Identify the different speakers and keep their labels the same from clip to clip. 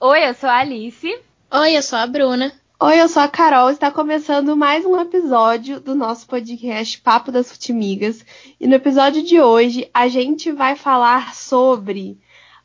Speaker 1: Oi, eu sou a Alice.
Speaker 2: Oi, eu sou a Bruna.
Speaker 3: Oi, eu sou a Carol. Está começando mais um episódio do nosso podcast Papo das Futimigas. E no episódio de hoje a gente vai falar sobre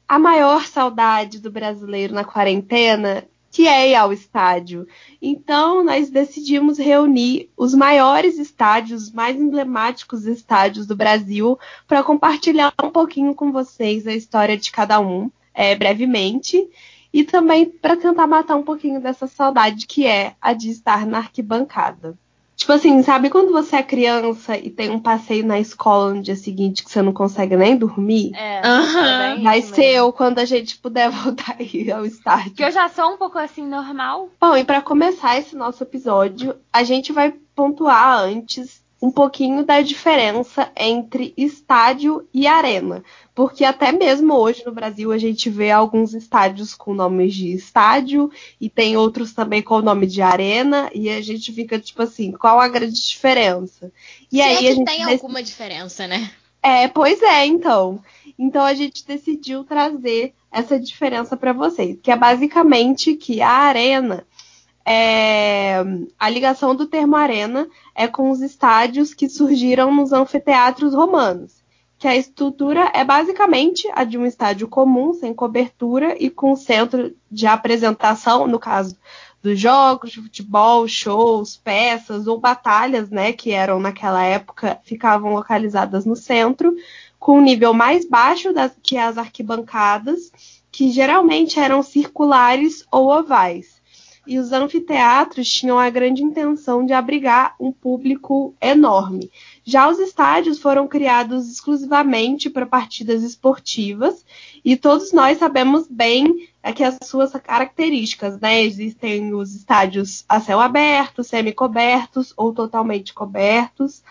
Speaker 3: a maior saudade do brasileiro na quarentena, que é ir ao estádio. Então, nós decidimos reunir os maiores estádios, os mais emblemáticos estádios do Brasil, para compartilhar um pouquinho com vocês a história de cada um, é, brevemente e também para tentar matar um pouquinho dessa saudade que é a de estar na arquibancada. Tipo assim, sabe quando você é criança e tem um passeio na escola no dia seguinte que você não consegue nem dormir?
Speaker 1: É,
Speaker 2: Aham.
Speaker 3: Vai ser eu quando a gente puder voltar aí ao estádio.
Speaker 1: Que eu já sou um pouco assim normal.
Speaker 3: Bom, e para começar esse nosso episódio, a gente vai pontuar antes um pouquinho da diferença entre estádio e arena. Porque até mesmo hoje no Brasil a gente vê alguns estádios com nomes de estádio e tem outros também com o nome de arena e a gente fica tipo assim, qual a grande diferença? E
Speaker 2: Se
Speaker 3: aí
Speaker 2: é
Speaker 3: a
Speaker 2: que
Speaker 3: gente
Speaker 2: tem alguma diferença, né?
Speaker 3: é, pois é, então. Então a gente decidiu trazer essa diferença para vocês, que é basicamente que a arena é a ligação do termo arena é com os estádios que surgiram nos anfiteatros romanos, que a estrutura é basicamente a de um estádio comum, sem cobertura e com centro de apresentação, no caso dos jogos de futebol, shows, peças ou batalhas, né, que eram naquela época, ficavam localizadas no centro, com um nível mais baixo das, que as arquibancadas, que geralmente eram circulares ou ovais. E os anfiteatros tinham a grande intenção de abrigar um público enorme. Já os estádios foram criados exclusivamente para partidas esportivas, e todos nós sabemos bem aqui as suas características, né? Existem os estádios a céu aberto, semi-cobertos ou totalmente cobertos.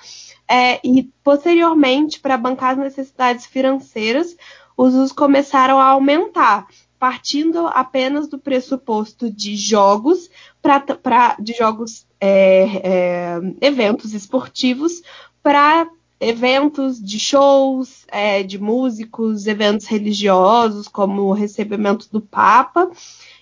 Speaker 3: É, e posteriormente, para bancar as necessidades financeiras, os usos começaram a aumentar, partindo apenas do pressuposto de jogos, pra- de jogos, é, é, eventos esportivos, para eventos de shows, é, de músicos, eventos religiosos, como o recebimento do Papa.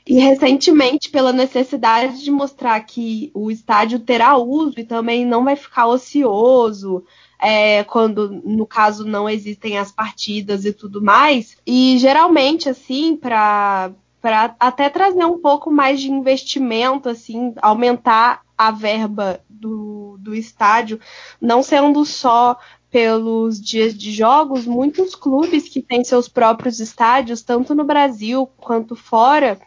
Speaker 3: E recentemente, pela necessidade de mostrar que o estádio terá uso e também não vai ficar ocioso, é, quando, no caso, não existem as partidas e tudo mais. E geralmente, assim, para para até trazer um pouco mais de investimento, assim, aumentar a verba do, do estádio, não sendo só pelos dias de jogos, muitos clubes que têm seus próprios estádios, tanto no Brasil quanto fora,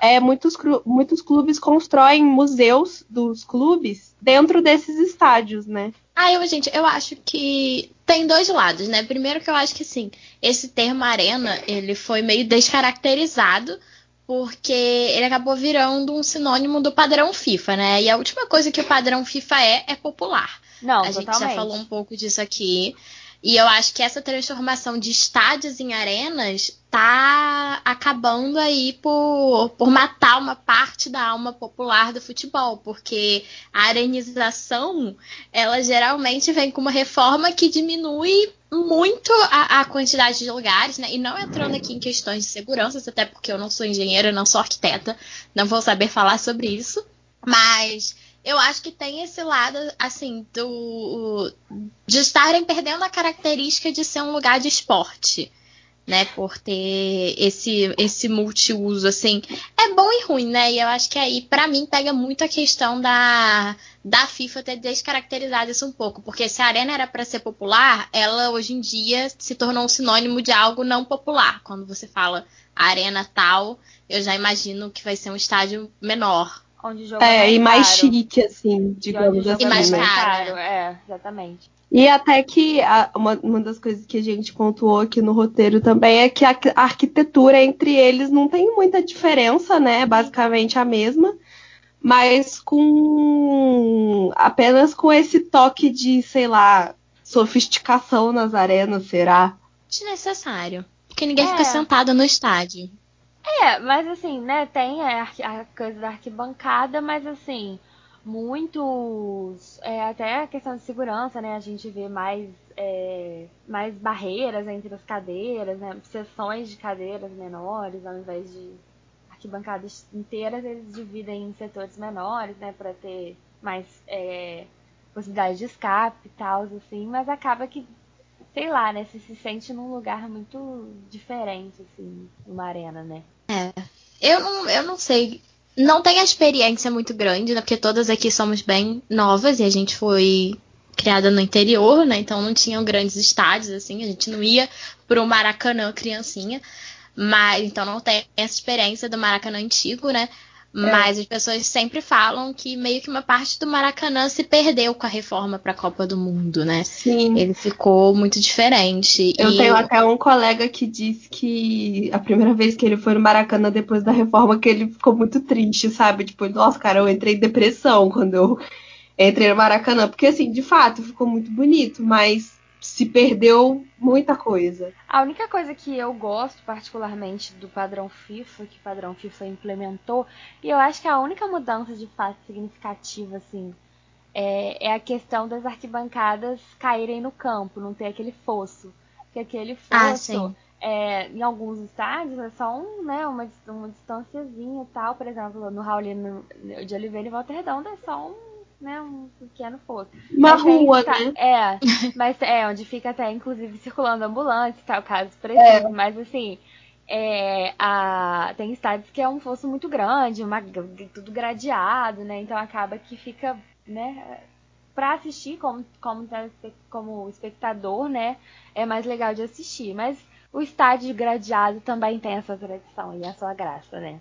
Speaker 3: é, muitos, muitos clubes constroem museus dos clubes dentro desses estádios, né?
Speaker 2: Ah, eu, gente, eu acho que tem dois lados, né? Primeiro que eu acho que, assim, esse termo arena, ele foi meio descaracterizado porque ele acabou virando um sinônimo do padrão FIFA, né? E a última coisa que o padrão FIFA é, é popular.
Speaker 1: Não,
Speaker 2: a gente
Speaker 1: totalmente.
Speaker 2: já falou um pouco disso aqui. E eu acho que essa transformação de estádios em arenas tá acabando aí por, por matar uma parte da alma popular do futebol, porque a arenização, ela geralmente vem com uma reforma que diminui muito a, a quantidade de lugares, né? E não entrando aqui em questões de segurança, até porque eu não sou engenheira, não sou arquiteta, não vou saber falar sobre isso. Mas eu acho que tem esse lado, assim, do de estarem perdendo a característica de ser um lugar de esporte, né? Por ter esse esse multiuso, assim, é bom e ruim, né? E eu acho que aí, pra mim, pega muito a questão da da FIFA ter descaracterizado isso um pouco, porque se a arena era para ser popular, ela hoje em dia se tornou um sinônimo de algo não popular. Quando você fala arena tal, eu já imagino que vai ser um estádio menor,
Speaker 1: Onde o jogo
Speaker 3: É, e mais
Speaker 1: caro.
Speaker 3: chique, assim, digamos assim,
Speaker 2: E mais
Speaker 3: né?
Speaker 2: caro.
Speaker 1: É, exatamente.
Speaker 3: E até que a- uma, uma das coisas que a gente pontuou aqui no roteiro também é que a, a arquitetura entre eles não tem muita diferença, né? É Basicamente a mesma. Mas com apenas com esse toque de, sei lá, sofisticação nas arenas, será?
Speaker 2: desnecessário. Porque ninguém
Speaker 1: É.
Speaker 2: fica sentado no estádio.
Speaker 1: É, mas assim, né, tem a, a coisa da arquibancada, mas assim, muitos. é, até a questão de segurança, né? A gente vê mais, é, mais barreiras entre as cadeiras, né? Seções de cadeiras menores ao invés de arquibancadas inteiras eles dividem em setores menores, né, para ter mais é, possibilidade de escape e tal, assim, mas acaba que, sei lá, né, você se sente num lugar muito diferente, assim, numa arena, né?
Speaker 2: É. Eu não, eu não sei. Não tem a experiência muito grande, né? Porque todas aqui somos bem novas e a gente foi criada no interior, né? Então não tinham grandes estádios, assim. A gente não ia pro Maracanã criancinha. Mas então não tem essa experiência do Maracanã antigo, né? É. Mas as pessoas sempre falam que meio que uma parte do Maracanã se perdeu com a reforma para a Copa do Mundo, né?
Speaker 3: Sim.
Speaker 2: Ele ficou muito diferente.
Speaker 3: Eu e... tenho até um colega que disse que a primeira vez que ele foi no Maracanã depois da reforma que ele ficou muito triste, sabe? Tipo, nossa, cara, eu entrei em depressão quando eu entrei no Maracanã, porque assim, de fato, ficou muito bonito, mas se perdeu muita coisa.
Speaker 1: A única coisa que eu gosto particularmente do padrão FIFA, que o padrão FIFA implementou, e eu acho que a única mudança de fato significativa, assim, é, é a questão das arquibancadas caírem no campo, não ter aquele fosso. Porque aquele ah, fosso, ah, é, em alguns estádios, é só um, né, uma, uma distânciazinha e tal. Por exemplo, no Raulino de Oliveira e Volta Redonda é só um né, um pequeno fosso.
Speaker 3: Uma mas rua, né?
Speaker 1: É, mas é onde fica até, inclusive, circulando ambulância e tal, caso precise. É. Mas assim, é, a, tem estádios que é um fosso muito grande, uma, tudo gradeado, né? Então acaba que fica, né? Pra assistir como, como, como espectador, né? É mais legal de assistir. Mas o estádio gradeado também tem essa tradição e a sua graça, né?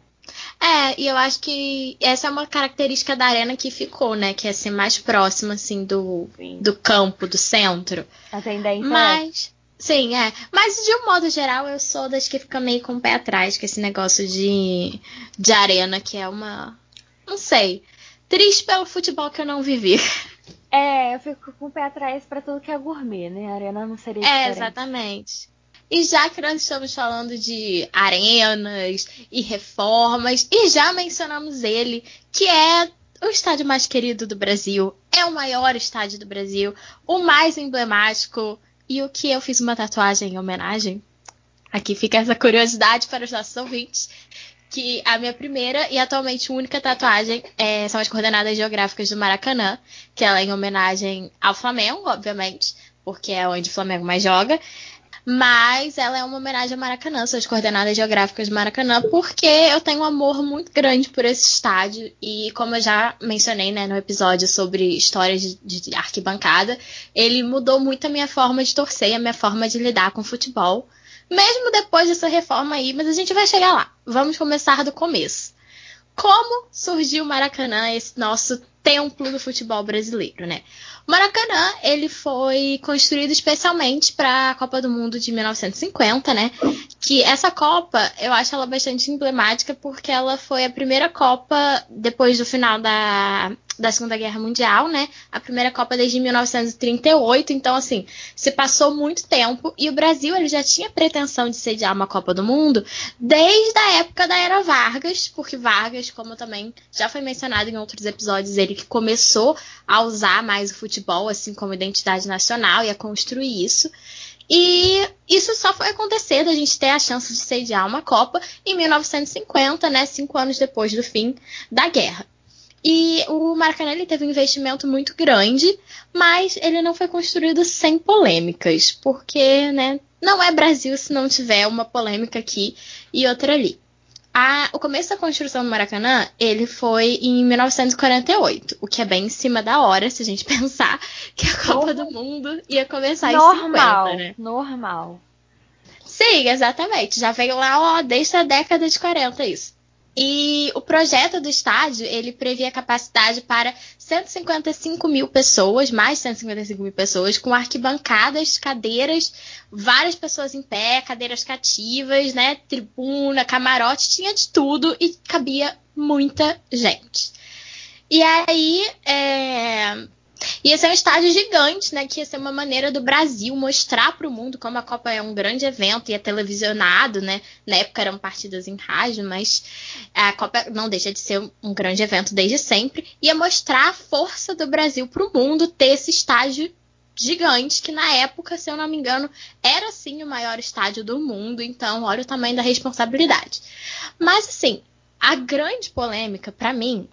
Speaker 2: É, e eu acho que essa é uma característica da arena que ficou, né? Que é ser mais próxima, assim, do, do campo, do centro.
Speaker 1: A tendência é
Speaker 2: Mas, é. Sim, é. Mas de um modo geral, eu sou das que fica meio com o pé atrás com esse negócio de, de arena, que é uma. Não sei. Triste pelo futebol que eu não vivi.
Speaker 1: É, eu fico com o pé atrás para tudo que é gourmet, né? A arena não seria
Speaker 2: é, diferente. É, exatamente. E já que nós estamos falando de arenas e reformas, e já mencionamos ele, que é o estádio mais querido do Brasil, é o maior estádio do Brasil, o mais emblemático, e o que eu fiz uma tatuagem em homenagem. Aqui fica essa curiosidade para os nossos ouvintes. Que a minha primeira e atualmente única tatuagem é, são as coordenadas geográficas do Maracanã, que ela é em homenagem ao Flamengo, obviamente, porque é onde o Flamengo mais joga. Mas ela é uma homenagem ao Maracanã, são as coordenadas geográficas do Maracanã, porque eu tenho um amor muito grande por esse estádio. E como eu já mencionei né, no episódio sobre histórias de, de arquibancada, ele mudou muito a minha forma de torcer, a minha forma de lidar com futebol. Mesmo depois dessa reforma aí, mas a gente vai chegar lá. Vamos começar do começo. Como surgiu o Maracanã, esse nosso templo do futebol brasileiro, né? O Maracanã, ele foi construído especialmente para a Copa do Mundo de 1950, né? Que essa Copa, eu acho ela bastante emblemática porque ela foi a primeira Copa depois do final da da Segunda Guerra Mundial, né? A primeira Copa desde 1938, então assim, se passou muito tempo e o Brasil ele já tinha pretensão de sediar uma Copa do Mundo desde a época da era Vargas, porque Vargas, como também já foi mencionado em outros episódios, ele que começou a usar mais o futebol assim como identidade nacional e a construir isso. E isso só foi acontecer da gente ter a chance de sediar uma Copa em 1950, né, cinco anos depois do fim da guerra. E o Maracanã ele teve um investimento muito grande, mas ele não foi construído sem polêmicas, porque né, não é Brasil se não tiver uma polêmica aqui e outra ali. A, o começo da construção do Maracanã, ele foi em 1948, o que é bem em cima da hora, se a gente pensar que a Copa do Mundo ia começar
Speaker 1: normal,
Speaker 2: em 50, né?
Speaker 1: Normal.
Speaker 2: Sim, exatamente. Já veio lá, ó, desde a década de 40 isso. E o projeto do estádio, ele previa capacidade para 155 mil pessoas, mais 155 mil pessoas, com arquibancadas, cadeiras, várias pessoas em pé, cadeiras cativas, né, tribuna, camarote, tinha de tudo e cabia muita gente. E aí, é, Ia ser um estádio gigante, né? Que ia ser uma maneira do Brasil mostrar para o mundo como a Copa é um grande evento e é televisionado, né? Na época eram partidas em rádio, mas a Copa não deixa de ser um grande evento desde sempre. Ia mostrar a força do Brasil para o mundo ter esse estádio gigante, que na época, se eu não me engano, era sim o maior estádio do mundo. Então, olha o tamanho da responsabilidade. Mas assim, a grande polêmica, para mim,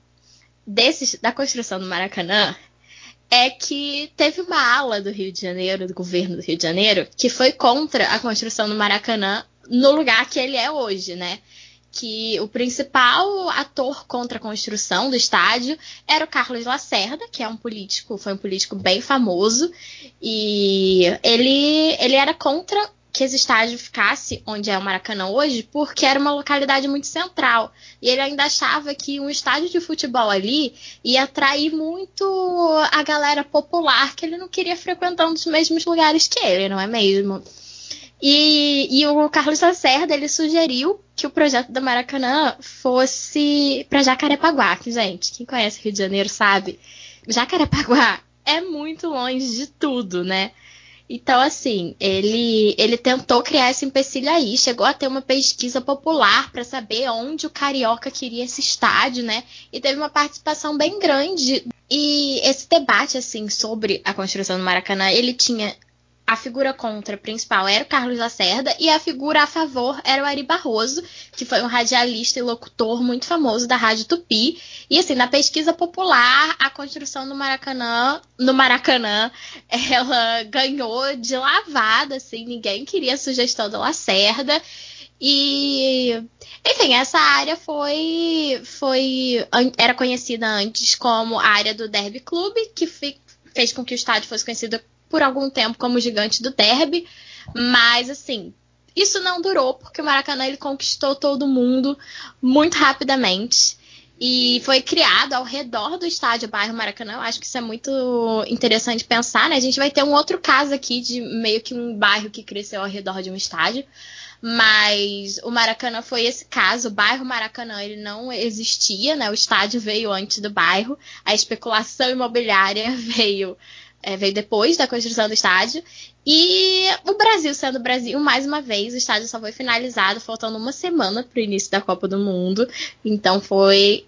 Speaker 2: desses, da construção do Maracanã é que teve uma ala do Rio de Janeiro, do governo do Rio de Janeiro, que foi contra a construção do Maracanã no lugar que ele é hoje, né? Que o principal ator contra a construção do estádio era o Carlos Lacerda, que é um político, foi um político bem famoso, e ele, ele era contra que esse estádio ficasse onde é o Maracanã hoje, porque era uma localidade muito central. E ele ainda achava que um estádio de futebol ali ia atrair muito a galera popular, que ele não queria frequentando os mesmos lugares que ele, não é mesmo? E, e o Carlos Lacerda, ele sugeriu que o projeto do Maracanã fosse para Jacarepaguá, que, gente, quem conhece Rio de Janeiro sabe, Jacarepaguá é muito longe de tudo, né? Então, assim, ele, ele tentou criar esse empecilho aí, chegou a ter uma pesquisa popular para saber onde o Carioca queria esse estádio, né? E teve uma participação bem grande. E esse debate, assim, sobre a construção do Maracanã, ele tinha a figura contra principal era o Carlos Lacerda e a figura a favor era o Ari Barroso, que foi um radialista e locutor muito famoso da Rádio Tupi. E assim, na pesquisa popular, a construção do Maracanã, no Maracanã, ela ganhou de lavada, assim, ninguém queria a sugestão do Lacerda. E, enfim, essa área foi, foi era conhecida antes como a área do Derby Club, que fez com que o estádio fosse conhecido por algum tempo como gigante do derby, mas assim, isso não durou porque o Maracanã ele conquistou todo mundo muito rapidamente e foi criado ao redor do estádio bairro Maracanã. Eu acho que isso é muito interessante pensar, né? A gente vai ter um outro caso aqui de meio que um bairro que cresceu ao redor de um estádio. Mas o Maracanã foi esse caso, o bairro Maracanã ele não existia, né? O estádio veio antes do bairro, a especulação imobiliária veio é, veio depois da construção do estádio. E o Brasil sendo o Brasil, mais uma vez, o estádio só foi finalizado faltando uma semana para o início da Copa do Mundo. Então foi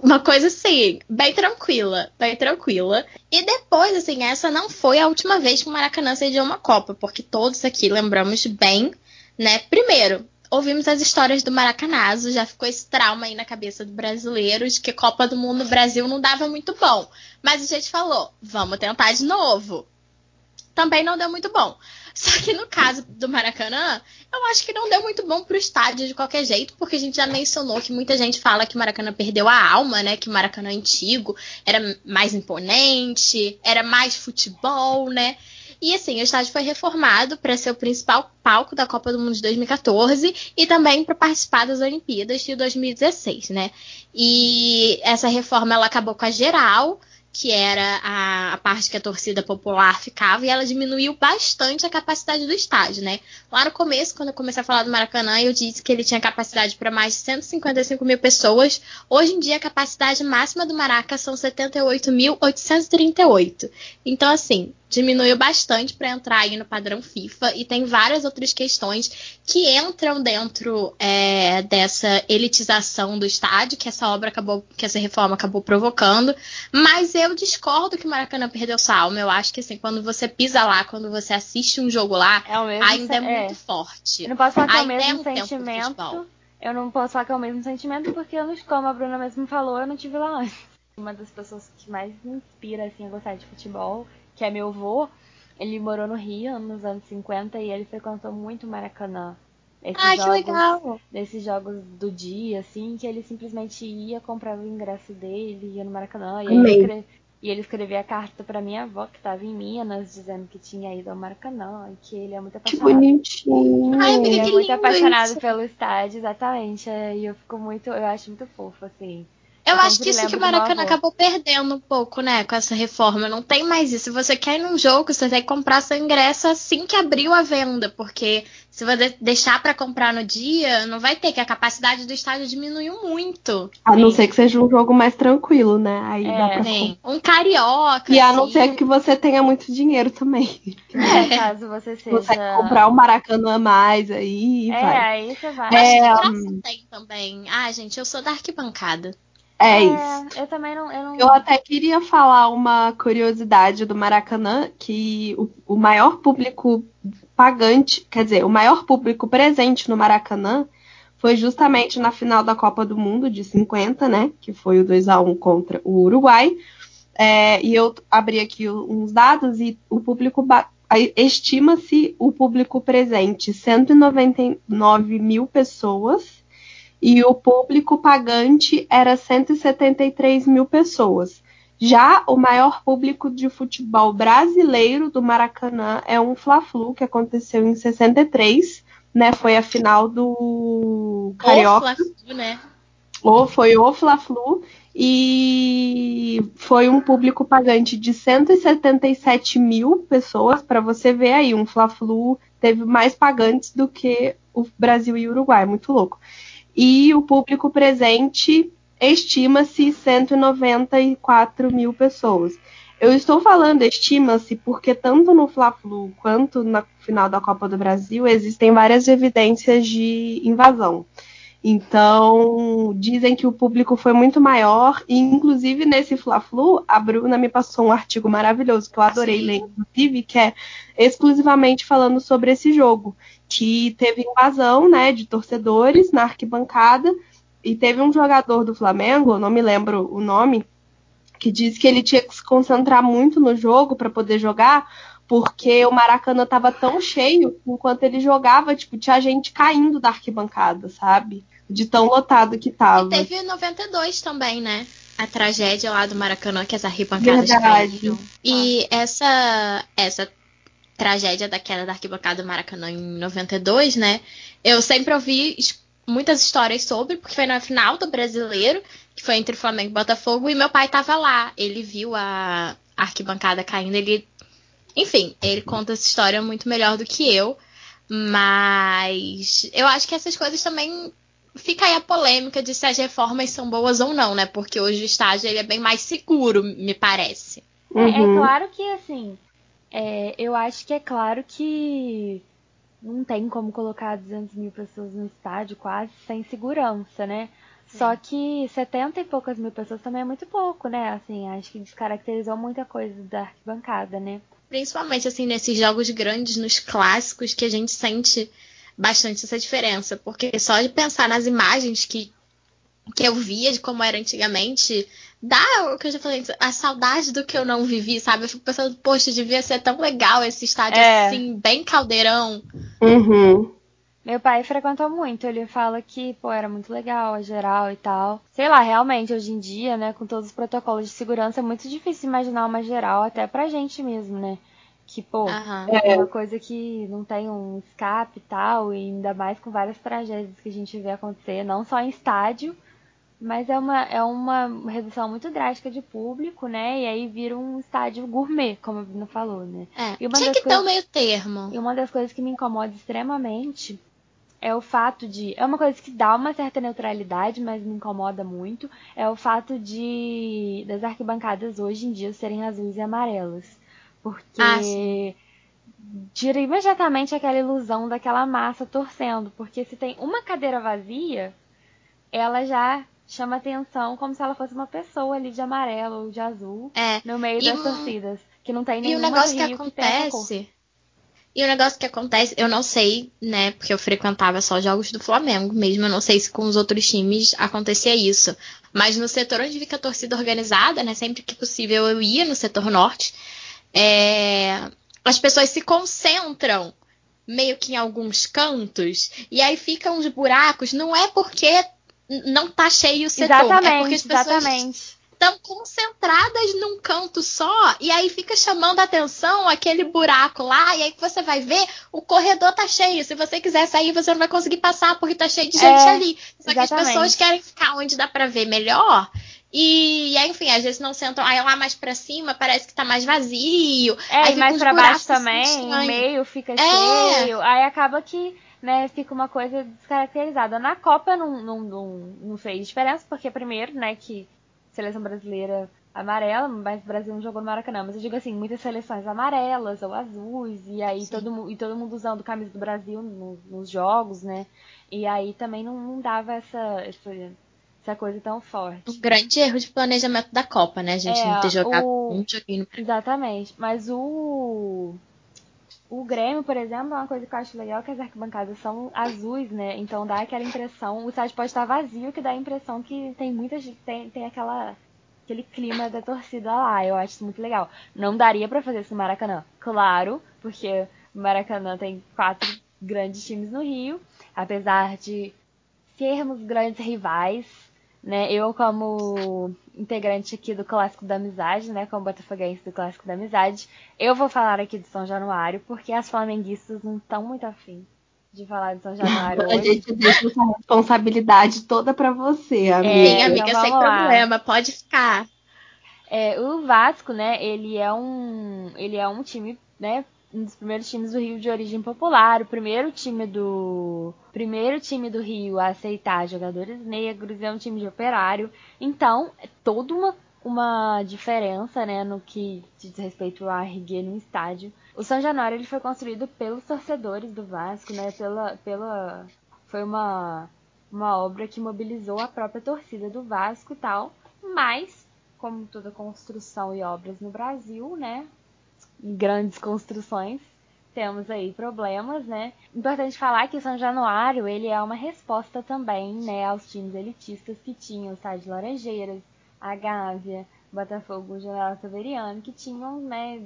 Speaker 2: uma coisa assim, bem tranquila, bem tranquila. E depois, assim, essa não foi a última vez que o Maracanã cedeu uma Copa, porque todos aqui lembramos bem, né? Primeiro, ouvimos as histórias do Maracanazo, já ficou esse trauma aí na cabeça do brasileiro de que Copa do Mundo no Brasil não dava muito bom. Mas a gente falou, vamos tentar de novo. Também não deu muito bom. Só que no caso do Maracanã, eu acho que não deu muito bom pro estádio de qualquer jeito, porque a gente já mencionou que muita gente fala que o Maracanã perdeu a alma, né? Que o Maracanã antigo era mais imponente, era mais futebol, né? E assim, o estádio foi reformado para ser o principal palco da Copa do Mundo de 2014 e também para participar das Olimpíadas de 2016, né? E essa reforma ela acabou com a geral, que era a, a, parte que a torcida popular ficava, e ela diminuiu bastante a capacidade do estádio, né? Lá no começo, quando eu comecei a falar do Maracanã, eu disse que ele tinha capacidade para mais de 155 mil pessoas. Hoje em dia, a capacidade máxima do Maraca são 78.838. Então, assim, diminuiu bastante para entrar aí no padrão FIFA e tem várias outras questões que entram dentro é, dessa elitização do estádio que essa obra acabou, que essa reforma acabou provocando. Mas eu discordo que o Maracanã perdeu sua alma. Eu acho que assim, quando você pisa lá, quando você assiste um jogo lá, é ainda é, muito forte.
Speaker 1: Eu não posso falar que é o mesmo é um sentimento. Eu não posso falar que é o mesmo sentimento porque eu não, como a Bruna mesmo falou, eu não tive lá antes. Uma das pessoas que mais me inspira assim a gostar de futebol que é meu avô, ele morou no Rio nos anos 50 e ele frequentou muito Maracanã.
Speaker 2: Esses ah, jogos, que legal!
Speaker 1: Nesses jogos do dia, assim, que ele simplesmente ia, comprava o ingresso dele, ia no Maracanã. E, ele, escreve, e ele escrevia carta pra minha avó, que estava em Minas, dizendo que tinha ido ao Maracanã e que ele é muito apaixonado.
Speaker 3: Que bonitinho!
Speaker 1: Ai, ele é muito apaixonado isso. pelo estádio, exatamente. E eu fico muito, eu acho muito fofo, assim.
Speaker 2: Eu, eu acho que isso que o Maracanã acabou perdendo um pouco, né, com essa reforma. Não tem mais isso. Se você quer ir num jogo, você tem que comprar seu ingresso assim que abriu a venda, porque se você deixar para comprar no dia, não vai ter, que a capacidade do estádio diminuiu muito.
Speaker 3: A não ser que seja um jogo mais tranquilo, né? Aí é, dá pra
Speaker 2: sim. Um carioca.
Speaker 3: E a não ser que você tenha muito dinheiro também.
Speaker 1: É, caso você seja.
Speaker 3: Você comprar o um Maracanã a mais aí.
Speaker 1: É,
Speaker 3: vai.
Speaker 1: aí você vai.
Speaker 2: É, Acho que um... tem também. Ah, gente, eu sou da arquibancada.
Speaker 3: É, é isso.
Speaker 1: Eu também não eu, não.
Speaker 3: eu até queria falar uma curiosidade do Maracanã, que o, o maior público pagante, quer dizer, o maior público presente no Maracanã foi justamente na final da Copa do Mundo de 50, né? Que foi o 2 a 1 contra o Uruguai. É, e eu abri aqui uns dados e o público estima-se o público presente 199 mil pessoas e o público pagante era 173 mil pessoas. Já o maior público de futebol brasileiro do Maracanã é um Fla-Flu que aconteceu em 63, né? Foi a final do Carioca. O Fla-Flu, né? Ou foi o Fla-Flu e foi um público pagante de 177 mil pessoas. Para você ver aí, um Fla-Flu teve mais pagantes do que o Brasil e o Uruguai, muito louco. E o público presente estima-se 194 mil pessoas. Eu estou falando estima-se porque tanto no Fla-Flu quanto na final da Copa do Brasil existem várias evidências de invasão. Então, dizem que o público foi muito maior, e inclusive nesse Fla-Flu, a Bruna me passou um artigo maravilhoso que eu adorei Sim. ler, inclusive, que é exclusivamente falando sobre esse jogo, que teve invasão, né, de torcedores na arquibancada, e teve um jogador do Flamengo, não me lembro o nome, que disse que ele tinha que se concentrar muito no jogo para poder jogar, porque o Maracanã estava tão cheio, enquanto ele jogava, tipo, tinha gente caindo da arquibancada, sabe? De tão lotado que tava.
Speaker 2: E teve 92 também, né? A tragédia lá do Maracanã, que as arquibancadas caíram. E essa, essa tragédia da queda da arquibancada do Maracanã em 92, né? Eu sempre ouvi muitas histórias sobre, porque foi na final do brasileiro, que foi entre Flamengo e Botafogo, e meu pai tava lá. Ele viu a arquibancada caindo, ele. Enfim, ele conta essa história muito melhor do que eu. Mas eu acho que essas coisas também. Fica aí a polêmica de se as reformas são boas ou não, né? Porque hoje o estádio ele é bem mais seguro, me parece.
Speaker 1: Uhum. É, é, uhum. claro que, assim, é, eu acho que é claro que não tem como colocar 200 mil pessoas no estádio quase sem segurança, né? Só que 70 e poucas mil pessoas também é muito pouco, né? Assim, acho que descaracterizou muita coisa da arquibancada, né?
Speaker 2: Principalmente, assim, nesses jogos grandes, nos clássicos, que a gente sente bastante essa diferença. Porque só de pensar nas imagens que, que eu via de como era antigamente, dá o que eu já falei, a saudade do que eu não vivi, sabe? Eu fico pensando, poxa, devia ser tão legal esse estádio é. assim, bem caldeirão.
Speaker 3: Uhum.
Speaker 1: Meu pai frequentou muito, ele fala que, pô, era muito legal, a geral e tal. Sei lá, realmente, hoje em dia, né, com todos os protocolos de segurança, é muito difícil imaginar uma geral, até pra gente mesmo, né? Que, pô, uhum. é uma coisa que não tem um escape e tal, e ainda mais com várias tragédias que a gente vê acontecer, não só em estádio, mas é uma, é uma redução muito drástica de público, né? E aí vira um estádio gourmet, como a Bruna falou, né?
Speaker 2: É, e uma tinha que ter um meio termo.
Speaker 1: E uma das coisas que me incomoda extremamente é o fato de. É uma coisa que dá uma certa neutralidade, mas me incomoda muito. É o fato de das arquibancadas hoje em dia serem azuis e amarelas. Porque ah, tira imediatamente aquela ilusão daquela massa torcendo. Porque se tem uma cadeira vazia, ela já chama atenção como se ela fosse uma pessoa ali de amarelo ou de azul
Speaker 2: é,
Speaker 1: no meio das torcidas. Que não tem nenhum
Speaker 2: E o negócio que acontece. Que e o negócio que acontece, eu não sei, né? Porque eu frequentava só jogos do Flamengo mesmo. Eu não sei se com os outros times acontecia isso. Mas no setor onde fica a torcida organizada, né? Sempre que possível eu ia no setor norte. É, as pessoas se concentram meio que em alguns cantos. E aí ficam uns buracos. Não é porque não tá cheio o setor.
Speaker 1: Exatamente,
Speaker 2: é porque as pessoas
Speaker 1: exatamente.
Speaker 2: Estão concentradas num canto só, e aí fica chamando a atenção aquele buraco lá, e aí que você vai ver, o corredor tá cheio. Se você quiser sair, você não vai conseguir passar, porque tá cheio de gente é, ali. Só exatamente. que as pessoas querem ficar onde dá pra ver melhor. E, aí, enfim, às vezes não sentam. Aí lá mais pra cima parece que tá mais vazio.
Speaker 1: É,
Speaker 2: aí
Speaker 1: e mais pra baixo também, o meio fica é. cheio. Aí acaba que né, fica uma coisa descaracterizada. Na Copa não, não, não, não fez diferença, porque primeiro, né, que seleção brasileira amarela, mas o Brasil não jogou no Maracanã. Mas eu digo assim, muitas seleções amarelas ou azuis, e aí todo, e todo mundo usando camisa do Brasil no, nos jogos, né? E aí também não, não dava essa, essa, essa, coisa tão forte.
Speaker 2: Um grande erro de planejamento da Copa, né? Gente é, não ter jogado
Speaker 1: o...
Speaker 2: um joguinho.
Speaker 1: Exatamente. Mas o O Grêmio, por exemplo, é uma coisa que eu acho legal que as arquibancadas são azuis, né? Então dá aquela impressão, o estádio pode estar vazio, que dá a impressão que tem muita gente, tem, tem aquela aquele clima da torcida lá. Eu acho isso muito legal. Não daria para fazer isso no Maracanã, claro, porque o Maracanã tem quatro grandes times no Rio, apesar de sermos grandes rivais, né? Eu como integrante aqui do Clássico da Amizade, né, como botafoguense do Clássico da Amizade, eu vou falar aqui de São Januário, porque as flamenguistas não estão muito afim de falar de São Januário hoje.
Speaker 3: A gente deixa essa responsabilidade toda para você, amiga.
Speaker 2: É, Sim, amiga, então sem lá. problema, pode ficar.
Speaker 1: É, o Vasco, né, ele é um, ele é um time, né, um dos primeiros times do Rio de origem popular, o primeiro time do primeiro time do Rio a aceitar jogadores negros, é um time de operário. Então, é toda uma uma diferença, né, no que diz respeito a erguer no estádio. O São Januário ele foi construído pelos torcedores do Vasco, né, pela pela foi uma uma obra que mobilizou a própria torcida do Vasco e tal, mas como toda construção e obras no Brasil, né, grandes construções, temos aí problemas, né? Importante falar que o São Januário, ele é uma resposta também, né, aos times elitistas que tinham o Estádio Laranjeiras, a Gávea, Botafogo, General Severiano, que tinham, né,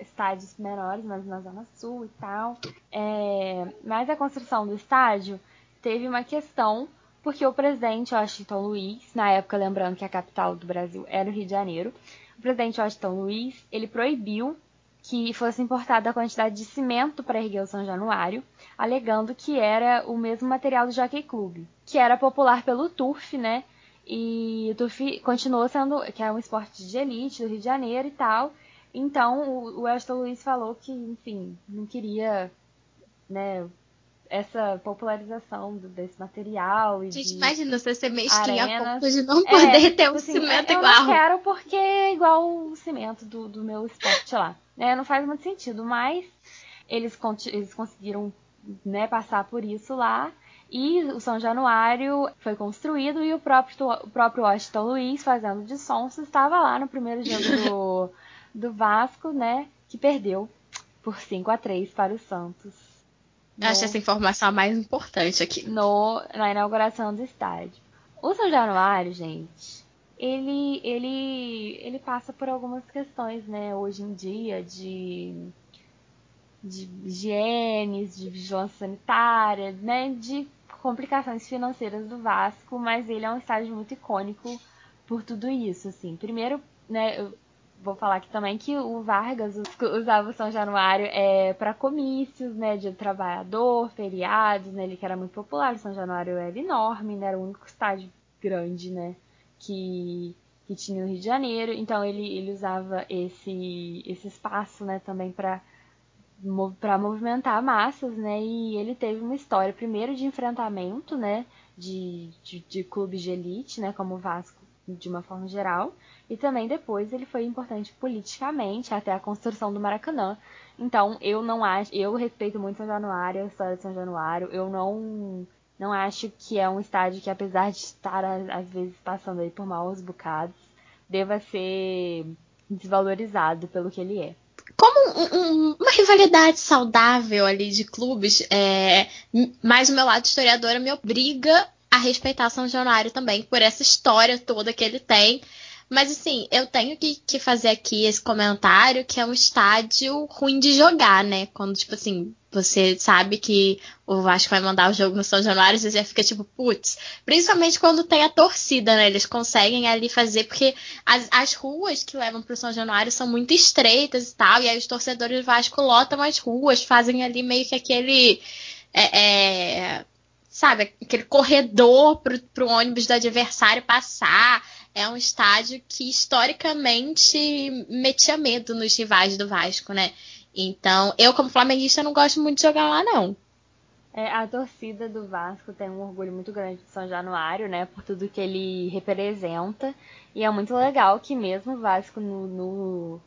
Speaker 1: estádios menores, mas na Zona Sul e tal. É, mas a construção do estádio teve uma questão, porque o presidente Washington Luiz, na época, lembrando que a capital do Brasil era o Rio de Janeiro, o presidente Washington Luiz, ele proibiu que fosse importada a quantidade de cimento para erguer o São Januário, alegando que era o mesmo material do Jockey Club, que era popular pelo turf, né? E o turf continuou sendo, que é um esporte de elite do Rio de Janeiro e tal. Então o Washington Luiz falou que, enfim, não queria, né, essa popularização desse material. E
Speaker 2: Gente,
Speaker 1: de
Speaker 2: imagina você ser mesquinha a ponto de não poder é, ter um assim, cimento eu igual. Eu
Speaker 1: não quero porque é igual o cimento do, do meu esporte lá. É, não faz muito sentido, mas eles, eles conseguiram né, passar por isso lá. E o São Januário foi construído e o próprio, o próprio Washington Luiz, fazendo de sons, estava lá no primeiro jogo do, do Vasco, né? Que perdeu por 5 a 3 para o Santos.
Speaker 2: Eu acho essa informação a mais importante aqui.
Speaker 1: No, na inauguração do estádio. O São Januário, gente, ele, ele, ele passa por algumas questões, né, hoje em dia, de, de higiene, de vigilância sanitária, né, de complicações financeiras do Vasco, mas ele é um estádio muito icônico por tudo isso, assim. Primeiro, né, vou falar aqui também que o Vargas usava o São Januário é, para comícios, né, de trabalhador, feriados, né, ele que era muito popular, o São Januário era enorme, né, era o único estádio grande, né, que, que tinha no Rio de Janeiro, então ele, ele usava esse, esse espaço, né, também para para movimentar massas, né, e ele teve uma história primeiro de enfrentamento, né, de, de, de clubes de elite, né, como o Vasco de uma forma geral, e também depois ele foi importante politicamente até a construção do Maracanã. Então eu não acho, eu respeito muito São Januário, a história de São Januário. Eu não não acho que é um estádio que apesar de estar às vezes passando aí por maus bocados, deva ser desvalorizado pelo que ele é.
Speaker 2: Como um, um, uma rivalidade saudável ali de clubes, é, mais o meu lado historiadora me obriga a respeitar São Januário também, por essa história toda que ele tem. Mas assim, eu tenho que, que fazer aqui esse comentário que é um estádio ruim de jogar, né? Quando, tipo assim, você sabe que o Vasco vai mandar o jogo no São Januário, você já fica tipo, putz. Principalmente quando tem a torcida, né? Eles conseguem ali fazer, porque as, as ruas que levam pro São Januário são muito estreitas e tal, e aí os torcedores do Vasco lotam as ruas, fazem ali meio que aquele. É, é, sabe, aquele corredor pro, pro ônibus do adversário passar é um estádio que historicamente metia medo nos rivais do Vasco, né? Então, eu como flamenguista não gosto muito de jogar lá, não.
Speaker 1: É, a torcida do Vasco tem um orgulho muito grande de São Januário, né? Por tudo que ele representa. E é muito legal que mesmo o Vasco no, no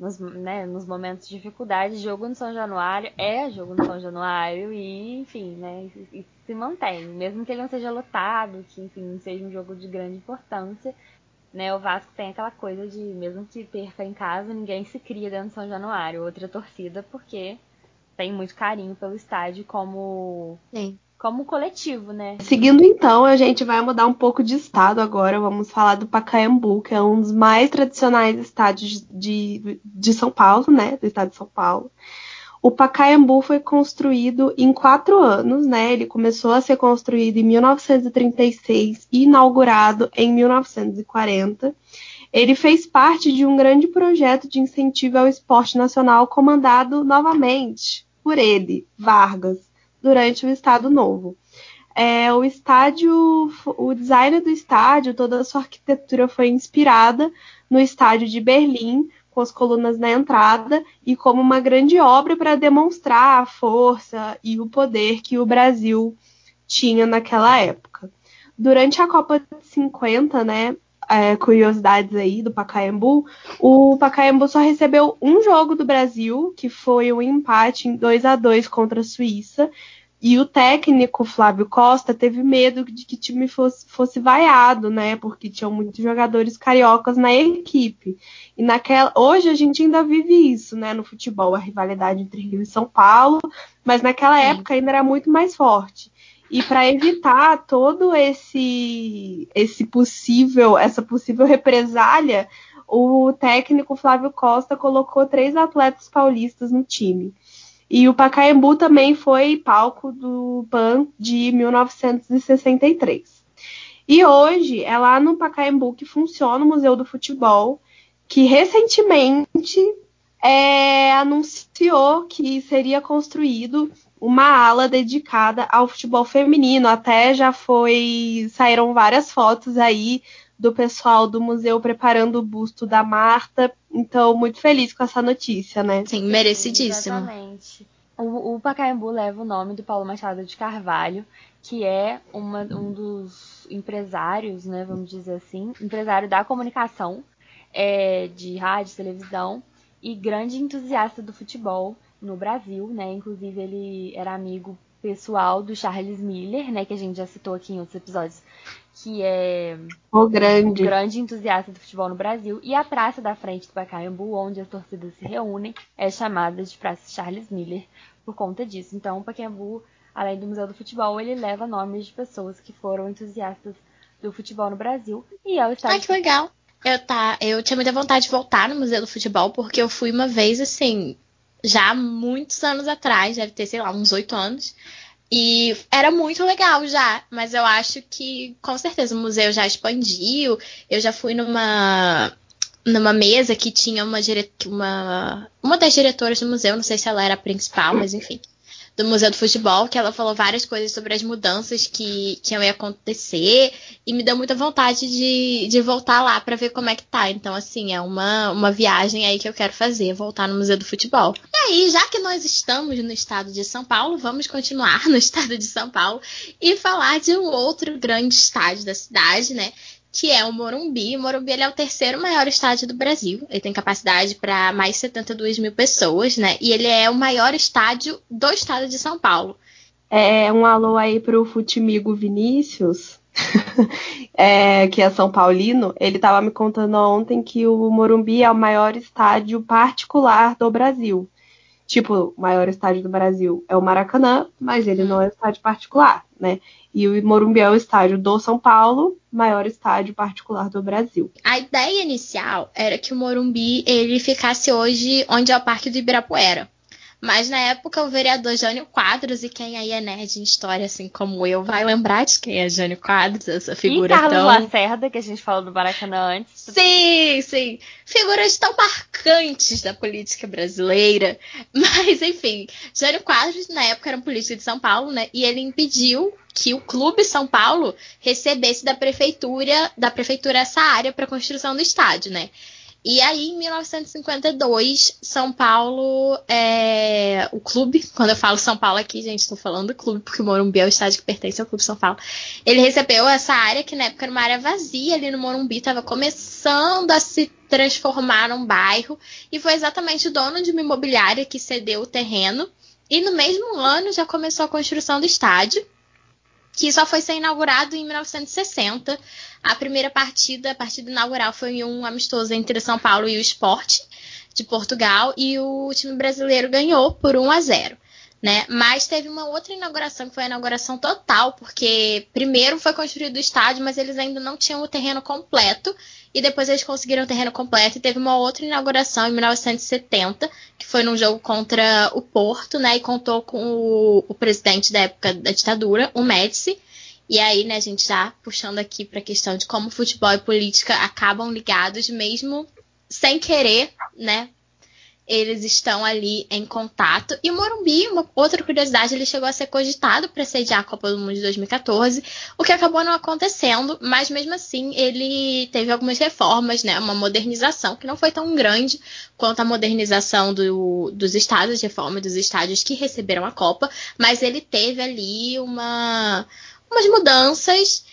Speaker 1: nos, né, nos momentos de dificuldade, jogo no São Januário é jogo no São Januário e, enfim, né, e, e se mantém. Mesmo que ele não seja lotado, que, enfim, não seja um jogo de grande importância, né? O Vasco tem aquela coisa de, mesmo que perca em casa, ninguém se cria dentro de São Januário. Outra torcida, porque tem muito carinho pelo estádio como.
Speaker 2: Sim.
Speaker 1: Como coletivo, né?
Speaker 3: Seguindo então, a gente vai mudar um pouco de estado agora. Vamos falar do Pacaembu, que é um dos mais tradicionais estádios de, de São Paulo, né? Do estado de São Paulo. O Pacaembu foi construído em quatro anos, né? Ele começou a ser construído em 1936 e inaugurado em 1940. Ele fez parte de um grande projeto de incentivo ao esporte nacional comandado novamente por ele, Vargas, durante o Estado Novo. É, o estádio, o design do estádio, toda a sua arquitetura foi inspirada no estádio de Berlim, com as colunas na entrada e como uma grande obra para demonstrar a força e o poder que o Brasil tinha naquela época. Durante a Copa de 50, né, é, curiosidades aí do Pacaembu, o Pacaembu só recebeu um jogo do Brasil, que foi um empate em 2 a 2 contra a Suíça, e o técnico Flávio Costa teve medo de que o time fosse, fosse vaiado, né? Porque tinham muitos jogadores cariocas na equipe. E naquela, hoje a gente ainda vive isso, né? No futebol, a rivalidade entre Rio e São Paulo, mas naquela Sim. época ainda era muito mais forte. E para evitar todo esse esse possível essa possível represália, o técnico Flávio Costa colocou três atletas paulistas no time. E o Pacaembu também foi palco do PAN de 1963. E hoje é lá no Pacaembu que funciona o Museu do Futebol, que recentemente é, anunciou que seria construído uma ala dedicada ao futebol feminino. Até já foi saíram várias fotos aí do pessoal do museu preparando o busto da Marta. Então, muito feliz com essa notícia, né?
Speaker 2: Sim, merecidíssimo.
Speaker 1: Exatamente. O, o Pacaembu leva o nome do Paulo Machado de Carvalho, que é uma, um dos empresários, né, vamos dizer assim, empresário da comunicação, é, de rádio, televisão, e grande entusiasta do futebol no Brasil, né? Inclusive ele era amigo pessoal do Charles Miller, né, que a gente já citou aqui em outros episódios, que é
Speaker 3: o grande.
Speaker 1: Um grande entusiasta do futebol no Brasil. E a praça da frente do Pacaembu, onde as torcidas se reúnem, é chamada de Praça Charles Miller por conta disso. Então, o Pacaembu, além do Museu do Futebol, ele leva nomes de pessoas que foram entusiastas do futebol no Brasil. E é o estádio...
Speaker 2: Ai, que legal! Eu, tá, eu tinha muita vontade de voltar no Museu do Futebol, porque eu fui uma vez, assim, já muitos anos atrás, deve ter, sei lá, uns oito anos. E era muito legal já, mas eu acho que com certeza o museu já expandiu. Eu já fui numa numa mesa que tinha uma, uma uma das diretoras do museu, não sei se ela era a principal, mas enfim do Museu do Futebol, que ela falou várias coisas sobre as mudanças que, que iam acontecer e me deu muita vontade de, de voltar lá para ver como é que tá. Então, assim, é uma, uma viagem aí que eu quero fazer, voltar no Museu do Futebol. E aí, já que nós estamos no estado de São Paulo, vamos continuar no estado de São Paulo e falar de um outro grande estádio da cidade, né? Que é o Morumbi. O Morumbi é o terceiro maior estádio do Brasil. Ele tem capacidade para mais de 72 mil pessoas, né? E ele é o maior estádio do estado de São Paulo.
Speaker 3: É um alô aí pro Futimigo Vinícius, é, que é São Paulino. Ele estava me contando ontem que o Morumbi é o maior estádio particular do Brasil. Tipo, o maior estádio do Brasil é o Maracanã, mas ele não é um estádio particular, né? E o Morumbi é o estádio do São Paulo, maior estádio particular do Brasil.
Speaker 2: A ideia inicial era que o Morumbi ele ficasse hoje onde é o Parque do Ibirapuera. Mas na época o vereador Jânio Quadros, e quem aí é nerd em história, assim como eu, vai lembrar de quem é Jânio Quadros, essa figura
Speaker 1: e Carlos
Speaker 2: tão...
Speaker 1: Lacerda, que a gente falou do Maracanã antes.
Speaker 2: Sim, sim. Figuras tão marcantes da política brasileira. Mas, enfim, Jânio Quadros, na época, era um político de São Paulo, né? E ele impediu que o Clube São Paulo recebesse da prefeitura, da prefeitura essa área para construção do estádio, né? E aí, em 1952, São Paulo, é, o clube, quando eu falo São Paulo aqui, gente, estou falando do clube, porque o Morumbi é o estádio que pertence ao Clube São Paulo. Ele recebeu essa área, que na época era uma área vazia ali no Morumbi, estava começando a se transformar num bairro, e foi exatamente o dono de uma imobiliária que cedeu o terreno, e no mesmo ano já começou a construção do estádio. Que só foi ser inaugurado em 1960. A primeira partida, a partida inaugural, foi um amistoso entre São Paulo e o Esporte de Portugal e o time brasileiro ganhou por 1 a 0 né? Mas teve uma outra inauguração que foi a inauguração total, porque primeiro foi construído o estádio, mas eles ainda não tinham o terreno completo, e depois eles conseguiram o terreno completo e teve uma outra inauguração em 1970, que foi num jogo contra o Porto, né? E contou com o, o presidente da época da ditadura, o Médici. E aí, né, a gente já puxando aqui para a questão de como futebol e política acabam ligados, mesmo sem querer, né? Eles estão ali em contato. E o Morumbi, uma outra curiosidade, ele chegou a ser cogitado para sediar a Copa do Mundo de 2014, o que acabou não acontecendo, mas mesmo assim ele teve algumas reformas, né, uma modernização que não foi tão grande quanto a modernização do, dos estádios, reforma dos estádios que receberam a Copa, mas ele teve ali uma, umas mudanças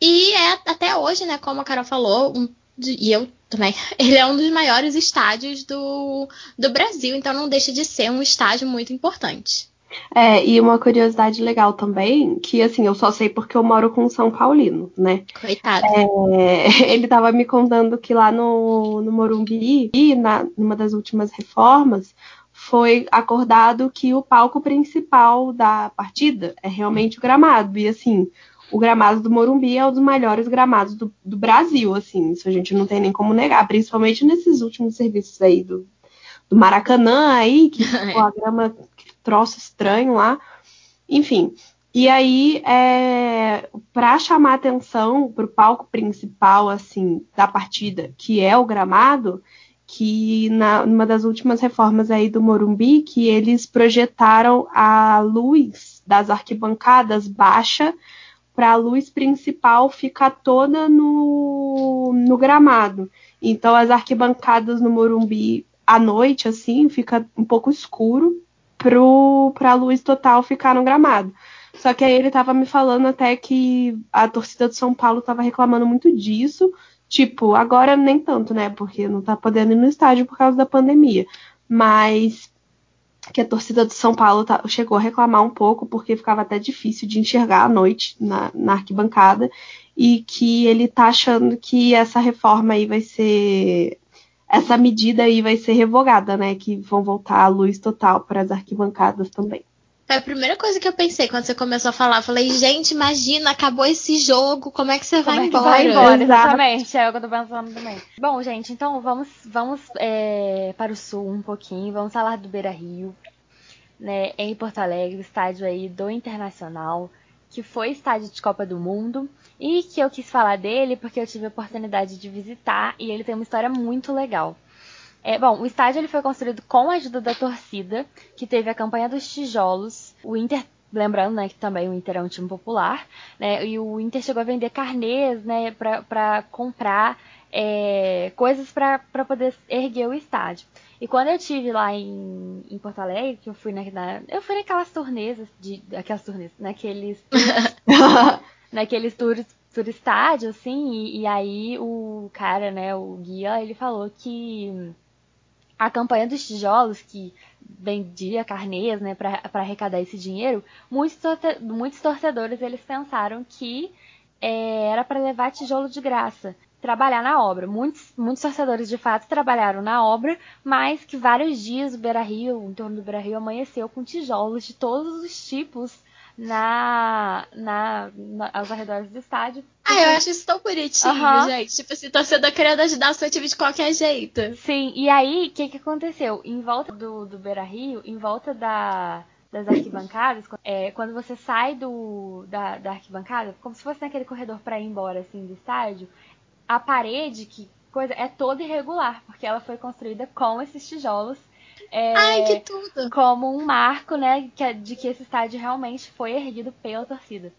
Speaker 2: e é até hoje, né, como a Carol falou, um, e eu também. Ele é um dos maiores estádios do, do Brasil, então não deixa de ser um estádio muito importante.
Speaker 3: É, e uma curiosidade legal também, que assim, eu só sei porque eu moro com um São Paulino, né?
Speaker 2: Coitado.
Speaker 3: É, ele tava me contando que lá no, no Morumbi, e na, numa das últimas reformas, foi acordado que o palco principal da partida é realmente o gramado. E assim, o gramado do Morumbi é um dos melhores gramados do, do, Brasil, assim, isso a gente não tem nem como negar, principalmente nesses últimos serviços aí do, do Maracanã aí, que é. a grama, que troço estranho lá, enfim. E aí, é, para chamar atenção para o palco principal, assim, da partida, que é o gramado, que na, numa das últimas reformas aí do Morumbi, que eles projetaram a luz das arquibancadas baixa para a luz principal ficar toda no, no gramado. Então as arquibancadas no Morumbi à noite, assim, fica um pouco escuro para a luz total ficar no gramado. Só que aí ele estava me falando até que a torcida do São Paulo estava reclamando muito disso. Tipo, agora nem tanto, né? Porque não está podendo ir no estádio por causa da pandemia. Mas que a torcida do São Paulo tá, chegou a reclamar um pouco porque ficava até difícil de enxergar à noite na, na arquibancada e que ele tá achando que essa reforma aí vai ser essa medida aí vai ser revogada, né? Que vão voltar a luz total para as arquibancadas também.
Speaker 2: Foi a primeira coisa que eu pensei quando você começou a falar. Eu falei, gente, imagina, acabou esse jogo, como é que você
Speaker 1: como
Speaker 2: vai
Speaker 1: é
Speaker 2: embora?
Speaker 1: Vai embora, exatamente, é o que eu tô pensando também. Bom, gente, então vamos, vamos é, para o sul um pouquinho, vamos falar do Beira Rio, né, em Porto Alegre, estádio aí do Internacional, que foi estádio de Copa do Mundo, e que eu quis falar dele porque eu tive a oportunidade de visitar e ele tem uma história muito legal. É, bom, o estádio ele foi construído com a ajuda da torcida, que teve a campanha dos tijolos. O Inter, lembrando, né, que também o Inter é um time popular, né, e o Inter chegou a vender carnês, né, para comprar é, coisas para poder erguer o estádio. E quando eu tive lá em, em Porto Alegre, que eu fui na, na eu fui naquelas turnês de aquelas turnês, naqueles naqueles tours por estádio, assim, e, e, aí o cara, né, o guia, ele falou que a campanha dos tijolos, que vendia carnês né, para arrecadar esse dinheiro, muitos, muitos torcedores eles pensaram que é, era para levar tijolo de graça, trabalhar na obra. Muitos, muitos torcedores de fato trabalharam na obra, mas que vários dias o Beira Rio, em torno do Beira Rio, amanheceu com tijolos de todos os tipos na, na, na, aos arredores do estádio.
Speaker 2: Ah, eu acho isso tão bonitinho, uhum. gente. Tipo assim, torcedor querendo ajudar o seu time de qualquer jeito.
Speaker 1: Sim, e aí, o que, que aconteceu? Em volta do, do Beira Rio, em volta da, das arquibancadas, é, quando você sai do, da, da arquibancada, como se fosse naquele corredor para ir embora assim do estádio, a parede que coisa é toda irregular, porque ela foi construída com esses tijolos é,
Speaker 2: Ai, que tudo!
Speaker 1: Como um marco, né, que, é de que esse estádio realmente foi erguido pela torcida.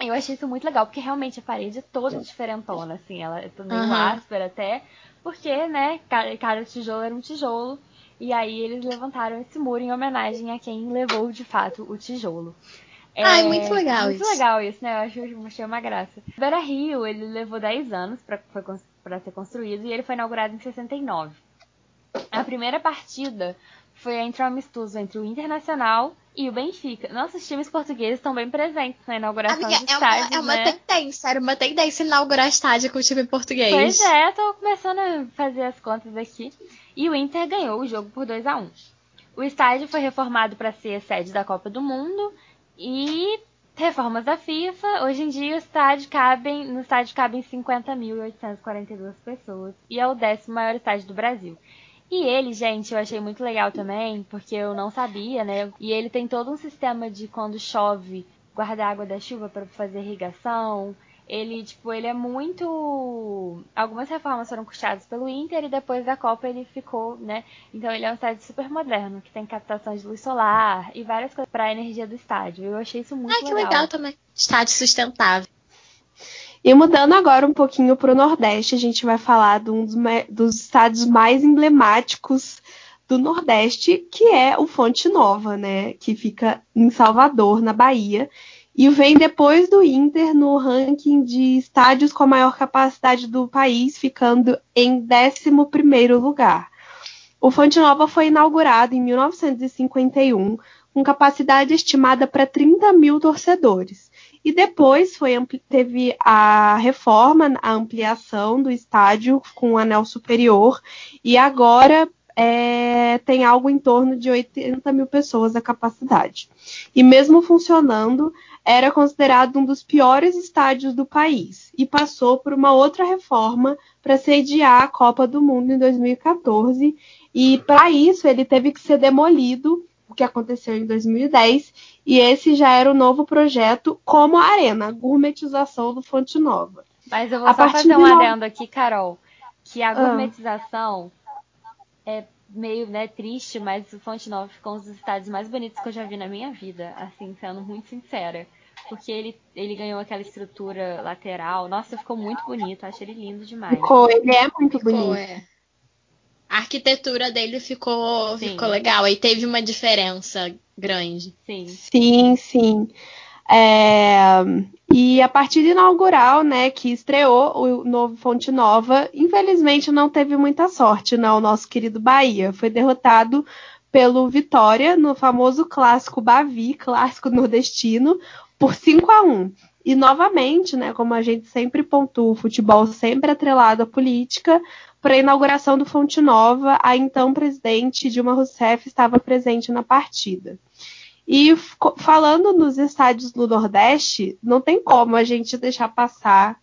Speaker 1: Eu achei isso muito legal, porque realmente a parede é toda diferentona, assim, ela é meio uhum. áspera até, porque, né, cada, tijolo era um tijolo, e aí eles levantaram esse muro em homenagem a quem levou de fato o tijolo.
Speaker 2: É, Ai, muito legal
Speaker 1: muito
Speaker 2: isso.
Speaker 1: legal isso, né? Eu acho, achei uma graça. Vera Rio, ele levou 10 anos para ser construído e ele foi inaugurado em 69. A primeira partida foi entre o amistoso entre o Internacional e o Benfica. Nossos times portugueses estão bem presentes na inauguração
Speaker 2: Amiga,
Speaker 1: de
Speaker 2: é
Speaker 1: estádios,
Speaker 2: uma, é uma tendência, era uma tendência inaugurar estádio com o time português.
Speaker 1: Pois é, tô começando a fazer as contas aqui. E o Inter ganhou o jogo por 2 a 1 O estádio foi reformado para ser a sede da Copa do Mundo e reformas da FIFA. Hoje em dia o estádio cabem, no estádio cabem 50.842 pessoas e é o décimo maior estádio do Brasil. E ele, gente, eu achei muito legal também, porque eu não sabia, né? E ele tem todo um sistema de quando chove, guardar água da chuva para fazer irrigação. Ele, tipo, ele é muito. Algumas reformas foram custeadas pelo Inter e depois da Copa ele ficou, né? Então ele é um estádio super moderno, que tem captação de luz solar e várias coisas para a energia do estádio. Eu achei isso muito
Speaker 2: Ah, que legal também. Estádio sustentável.
Speaker 3: E mudando agora um pouquinho para o Nordeste, a gente vai falar de um dos, dos estádios mais emblemáticos do Nordeste, que é o Fonte Nova, né? Que fica em Salvador, na Bahia. E vem depois do Inter no ranking de estádios com a maior capacidade do país, ficando em 11 lugar. O Fonte Nova foi inaugurado em 1951, com capacidade estimada para 30 mil torcedores. E depois foi, teve a reforma, a ampliação do estádio com o anel superior. E agora é, tem algo em torno de 80 mil pessoas a capacidade. E mesmo funcionando, era considerado um dos piores estádios do país. E passou por uma outra reforma para sediar a Copa do Mundo em 2014. E para isso ele teve que ser demolido o que aconteceu em 2010, e esse já era o novo projeto como a Arena, a gourmetização do Fonte Nova.
Speaker 1: Mas eu vou a só fazer um adendo aqui, Carol, que a
Speaker 3: Ah.
Speaker 1: gourmetização é meio né, triste, mas o Fonte Nova ficou um dos estádios mais bonitos que eu já vi na minha vida, assim, sendo muito sincera. Porque ele, ele ganhou aquela estrutura lateral. Nossa, ficou muito bonito. Acho ele lindo demais.
Speaker 3: Ficou, ele é muito
Speaker 2: Ficou,
Speaker 3: bonito.
Speaker 2: é. A arquitetura dele ficou,
Speaker 1: Sim.
Speaker 2: ficou legal. Aí teve uma diferença grande.
Speaker 1: Sim.
Speaker 3: Sim, sim. É, E a partida inaugural, né, que estreou o novo Fonte Nova, infelizmente não teve muita sorte, não, o nosso querido Bahia. Foi derrotado pelo Vitória no famoso clássico Bavi, clássico nordestino, por 5 a 1 E novamente, né, como a gente sempre pontua, o futebol sempre atrelado à política, para a inauguração do Fonte Nova, a então presidente Dilma Rousseff estava presente na partida. E falando nos estádios do Nordeste, não tem como a gente deixar passar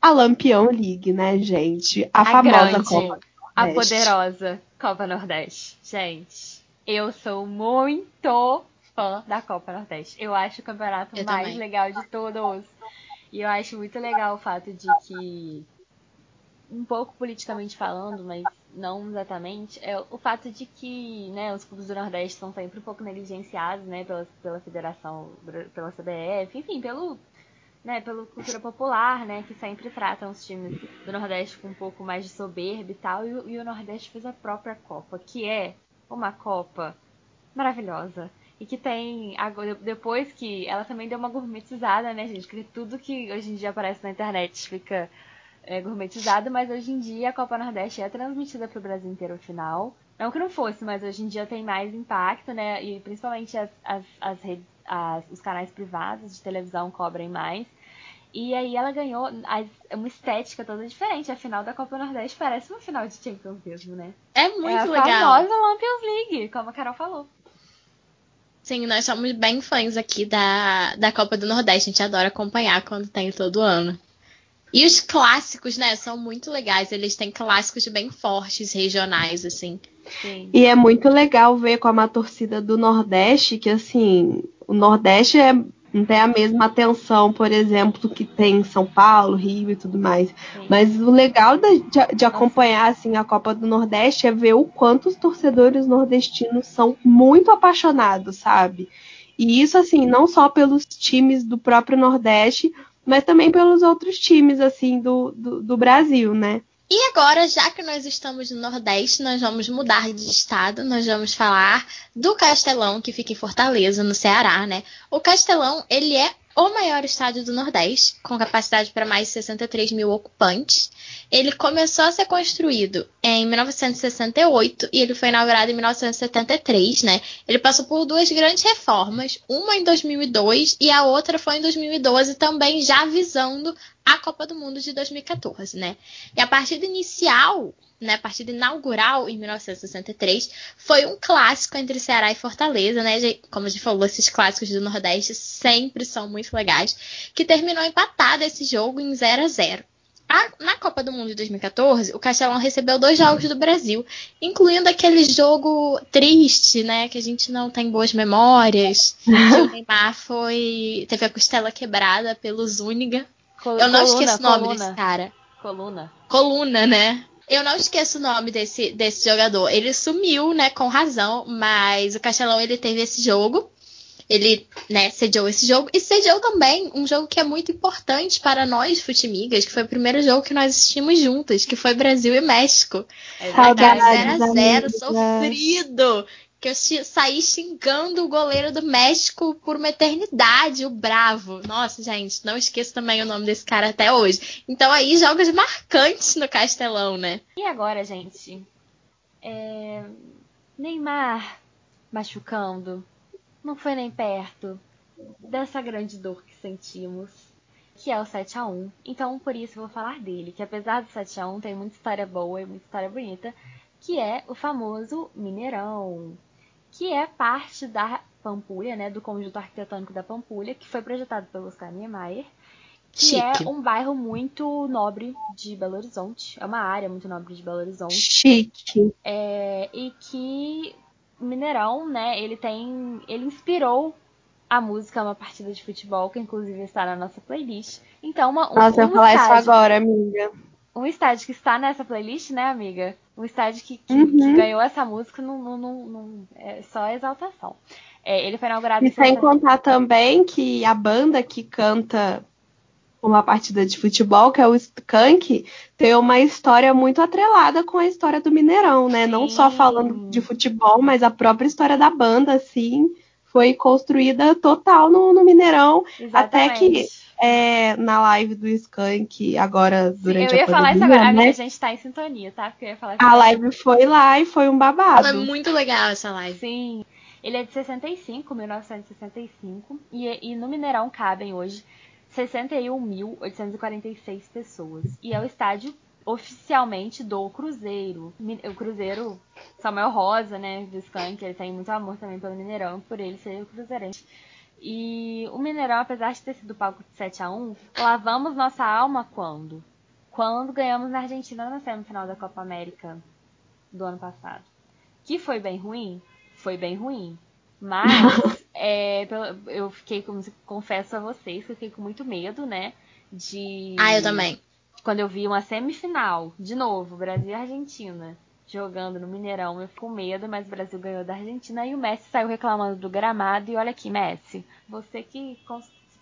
Speaker 3: a Lampião League, né, gente? A,
Speaker 1: a
Speaker 3: famosa
Speaker 1: grande,
Speaker 3: Copa.
Speaker 1: A poderosa Copa Nordeste. Gente, eu sou muito fã da Copa Nordeste. Eu acho o campeonato
Speaker 2: Eu
Speaker 1: mais
Speaker 2: também.
Speaker 1: legal de todos. E eu acho muito legal o fato de que, um pouco politicamente falando, mas não exatamente, é o fato de que né, os clubes do Nordeste são sempre um pouco negligenciados né, pela, pela federação, pela CBF, enfim, pelo, né, pela cultura popular, né, que sempre tratam os times do Nordeste com um pouco mais de soberba e tal, e, o- e o Nordeste fez a própria Copa, que é uma Copa maravilhosa. E que tem, depois que ela também deu uma gourmetizada, né, gente? Que tudo que hoje em dia aparece na internet fica é, gourmetizado, mas hoje em dia a Copa Nordeste é transmitida pro Brasil inteiro final. Não que não fosse, mas hoje em dia tem mais impacto, né? E principalmente as, as, as redes, as- os canais privados de televisão cobrem mais. E aí ela ganhou uma estética toda diferente. A final da Copa Nordeste parece uma final de Champions mesmo, né?
Speaker 2: É muito
Speaker 1: é a
Speaker 2: legal.
Speaker 1: famosa Champions League, como a Carol falou.
Speaker 2: Sim, nós somos bem fãs aqui da, da Copa do Nordeste. A gente adora acompanhar quando tem todo ano. E os clássicos, né, são muito legais. Eles têm clássicos bem fortes, regionais, assim.
Speaker 1: Sim.
Speaker 3: E é muito legal ver como a torcida do Nordeste, que assim, o Nordeste é, não tem a mesma atenção, por exemplo, que tem em São Paulo, Rio e tudo mais.
Speaker 1: sim.
Speaker 3: Mas o legal da- de, de acompanhar assim, a Copa do Nordeste é ver o quanto os torcedores nordestinos são muito apaixonados, sabe? E isso, assim, não só pelos times do próprio Nordeste, mas também pelos outros times, assim, do, do, do Brasil, né?
Speaker 2: E agora, já que nós estamos no Nordeste, nós vamos mudar de estado. Nós vamos falar do Castelão, que fica em Fortaleza, no Ceará, né? O Castelão, ele é o maior estádio do Nordeste, com capacidade para mais de 63 mil ocupantes. Ele começou a ser construído em 1968 e ele foi inaugurado em 1973, né? Ele passou por duas grandes reformas, uma em 2002 e a outra foi em 2012, também já visando a Copa do Mundo de 2014, né? E a partida inicial, né, a partida inaugural em 1963, foi um clássico entre Ceará e Fortaleza, né? Como a gente falou, esses clássicos do Nordeste sempre são muito legais, que terminou empatado esse jogo em 0 a 0. A, na Copa do Mundo de 2014, o Castelão recebeu dois jogos do Brasil, incluindo aquele jogo triste, né? Que a gente não tem boas memórias. o Neymar foi. teve a costela quebrada pelo Zúñiga.
Speaker 1: Col
Speaker 2: Eu não
Speaker 1: coluna,
Speaker 2: esqueço o nome
Speaker 1: coluna,
Speaker 2: desse cara.
Speaker 1: Coluna.
Speaker 2: Coluna, né? Eu não esqueço o nome desse, desse jogador. Ele sumiu, né, com razão, mas o Castelão ele teve esse jogo. Ele, né, sediou esse jogo e sediou também um jogo que é muito importante para nós, futimigas, que foi o primeiro jogo que nós assistimos juntas, que foi Brasil e México.
Speaker 3: Saudades,
Speaker 1: verdade.
Speaker 2: 0 a 0
Speaker 3: amigas.
Speaker 2: sofrido. Que eu saí xingando o goleiro do México por uma eternidade, o Bravo. Nossa, gente, não esqueço também o nome desse cara até hoje. Então aí, jogos marcantes no Castelão, né?
Speaker 1: E agora, gente? É, Neymar machucando. Não foi nem perto dessa grande dor que sentimos, que é o 7 a 1 Então, por isso, eu vou falar dele, que apesar do 7 a 1 tem muita história boa e muita história bonita, que é o famoso Mineirão, que é parte da Pampulha, né, do conjunto arquitetônico da Pampulha, que foi projetado pelo Oscar Niemeyer, que
Speaker 2: Chique.
Speaker 1: é um bairro muito nobre de Belo Horizonte. É uma área muito nobre de Belo Horizonte.
Speaker 3: Chique.
Speaker 1: É, e que Mineirão, né, ele tem. Ele inspirou a música Uma Partida de Futebol, que inclusive está na nossa playlist. Então, uma, um,
Speaker 3: Nossa, eu
Speaker 1: um
Speaker 3: ia falar isso agora, amiga.
Speaker 1: Um estádio que está nessa playlist, né, amiga? Um estádio que, que,
Speaker 3: Uhum.
Speaker 1: que ganhou essa música não, não, não, não- é só exaltação. É, ele foi inaugurado
Speaker 3: E
Speaker 1: em
Speaker 3: sem
Speaker 1: 60
Speaker 3: contar também que a banda que canta uma partida de futebol, que é o Skank, tem uma história muito atrelada com a história do Mineirão, né? Não só
Speaker 1: Sim.
Speaker 3: falando de futebol, mas a própria história da banda, assim, foi construída total no, no Mineirão. Até que
Speaker 1: Exatamente.
Speaker 3: é, na live do Skank, agora durante
Speaker 1: eu ia
Speaker 3: a
Speaker 1: falar isso
Speaker 3: pandemia,
Speaker 1: agora.
Speaker 3: Né?
Speaker 1: a gente tá em sintonia, tá? Porque eu ia falar isso
Speaker 3: A
Speaker 1: agora.
Speaker 3: live foi lá e foi um babado.
Speaker 2: Foi muito legal essa live.
Speaker 1: Sim. Ele é de 65, 1965. E, e no Mineirão cabem hoje 61.846 pessoas. E é o estádio oficialmente do Cruzeiro. O Cruzeiro, Samuel Rosa, né, do Skank, ele tem muito amor também pelo Mineirão, por ele ser o Cruzeirense. E o Mineirão, apesar de ter sido palco de 7 a 1 lavamos nossa alma quando? Quando ganhamos na Argentina na semifinal da Copa América do ano passado. Que foi bem ruim? Foi bem ruim. Mas é, eu fiquei, com, confesso a vocês, que eu fiquei com muito medo, né? De.
Speaker 2: Ah, eu também.
Speaker 1: Quando eu vi uma semifinal, de novo, Brasil e Argentina, jogando no Mineirão, eu fiquei com medo, mas o Brasil ganhou da Argentina e o Messi saiu reclamando do gramado. E olha aqui, Messi, você que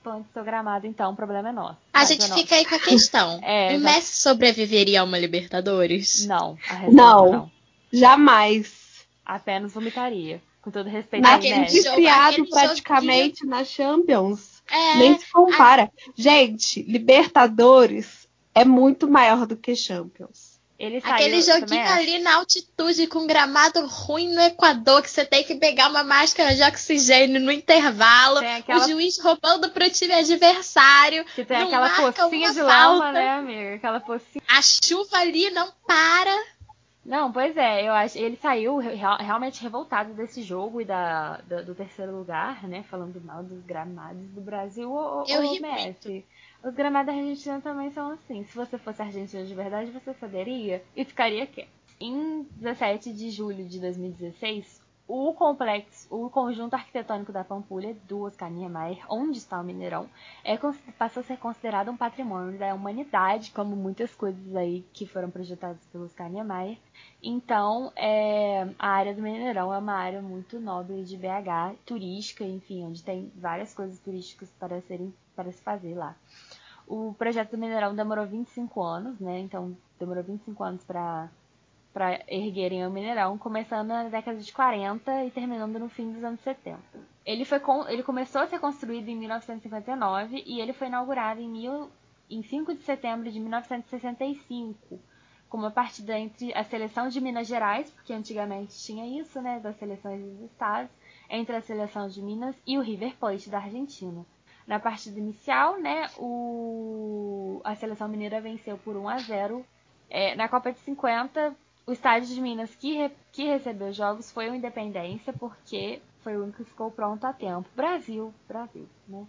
Speaker 1: plante seu gramado, então o problema é nosso.
Speaker 2: A gente
Speaker 1: é nosso.
Speaker 2: fica aí com a questão.
Speaker 1: É,
Speaker 2: o. Messi sobreviveria a uma Libertadores?
Speaker 1: Não, a resposta
Speaker 3: Não.
Speaker 1: não.
Speaker 3: Jamais.
Speaker 1: Apenas vomitaria. Com todo respeito
Speaker 2: Naquele
Speaker 1: aí, Messi.
Speaker 2: jogo-
Speaker 3: Desfiado
Speaker 2: aquele
Speaker 3: praticamente na Champions.
Speaker 2: É,
Speaker 3: Nem se compara. Gente, Libertadores é muito maior do que Champions.
Speaker 1: Ele saiu,
Speaker 2: Aquele joguinho ali na altitude com gramado ruim no Equador, que você tem que pegar uma máscara de oxigênio no intervalo,
Speaker 1: aquela-
Speaker 2: o juiz roubando pro time adversário,
Speaker 1: Que tem
Speaker 2: não
Speaker 1: aquela pocinha de lama,
Speaker 2: falta.
Speaker 1: né, amiga? Aquela pocinha.
Speaker 2: a chuva ali não para.
Speaker 1: Não, pois é, eu acho. Ele saiu real- realmente revoltado desse jogo e da, da- do terceiro lugar, né? Falando mal dos gramados do Brasil. Ô, ô,
Speaker 2: Eu
Speaker 1: ô,
Speaker 2: ri
Speaker 1: Messi. Os gramados da Argentina também são assim. Se você fosse argentino de verdade, você saberia e ficaria quieto. Em 17 de julho de 2016, o complexo, o conjunto arquitetônico da Pampulha, do Oscar Niemeyer, onde está o Mineirão, é, passou a ser considerado um patrimônio da humanidade, como muitas coisas aí que foram projetadas pelo Oscar Niemeyer. Então, é, a área do Mineirão é uma área muito nobre de BH, turística, enfim, onde tem várias coisas turísticas para, serem, para se fazer lá. O projeto do Mineirão demorou 25 anos, né? Então, demorou 25 anos para para erguerem o Mineirão, começando na década de 40 e terminando no fim dos anos 70. Ele, foi com, ele começou a ser construído em 1959 e ele foi inaugurado em, mil, em 5 de setembro de 1965, com uma partida entre a seleção de Minas Gerais, porque antigamente tinha isso, né, das seleções dos estados, entre a seleção de Minas e o River Plate da Argentina. Na partida inicial, né, o... a seleção mineira venceu por 1 a 0. É, na Copa de 50, o estádio de Minas que, re... que recebeu jogos foi o Independência, porque foi o único que ficou pronto a tempo. Brasil, Brasil, né?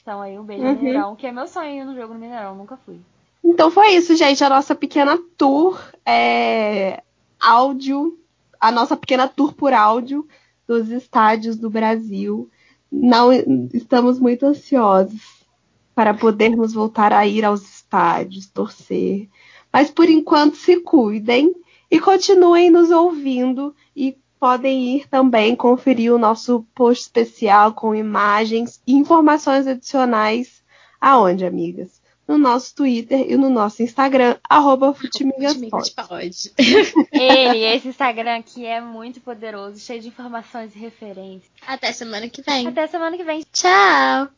Speaker 1: Então aí um beijo uhum. no Mineirão, que é meu sonho no jogo no Mineirão, nunca fui.
Speaker 3: Então foi isso, gente, a nossa pequena tour é... áudio, a nossa pequena tour por áudio dos estádios do Brasil não estamos muito ansiosos para podermos voltar a ir aos estádios, torcer. Mas por enquanto se cuidem e continuem nos ouvindo e podem ir também conferir o nosso post especial com imagens e informações adicionais aonde, amigas? No nosso Twitter e no nosso Instagram, arroba
Speaker 1: Futimigaspod. Ele, esse Instagram aqui é muito poderoso, cheio de informações e referências.
Speaker 2: Até semana que vem.
Speaker 1: Até semana que vem.
Speaker 2: Tchau!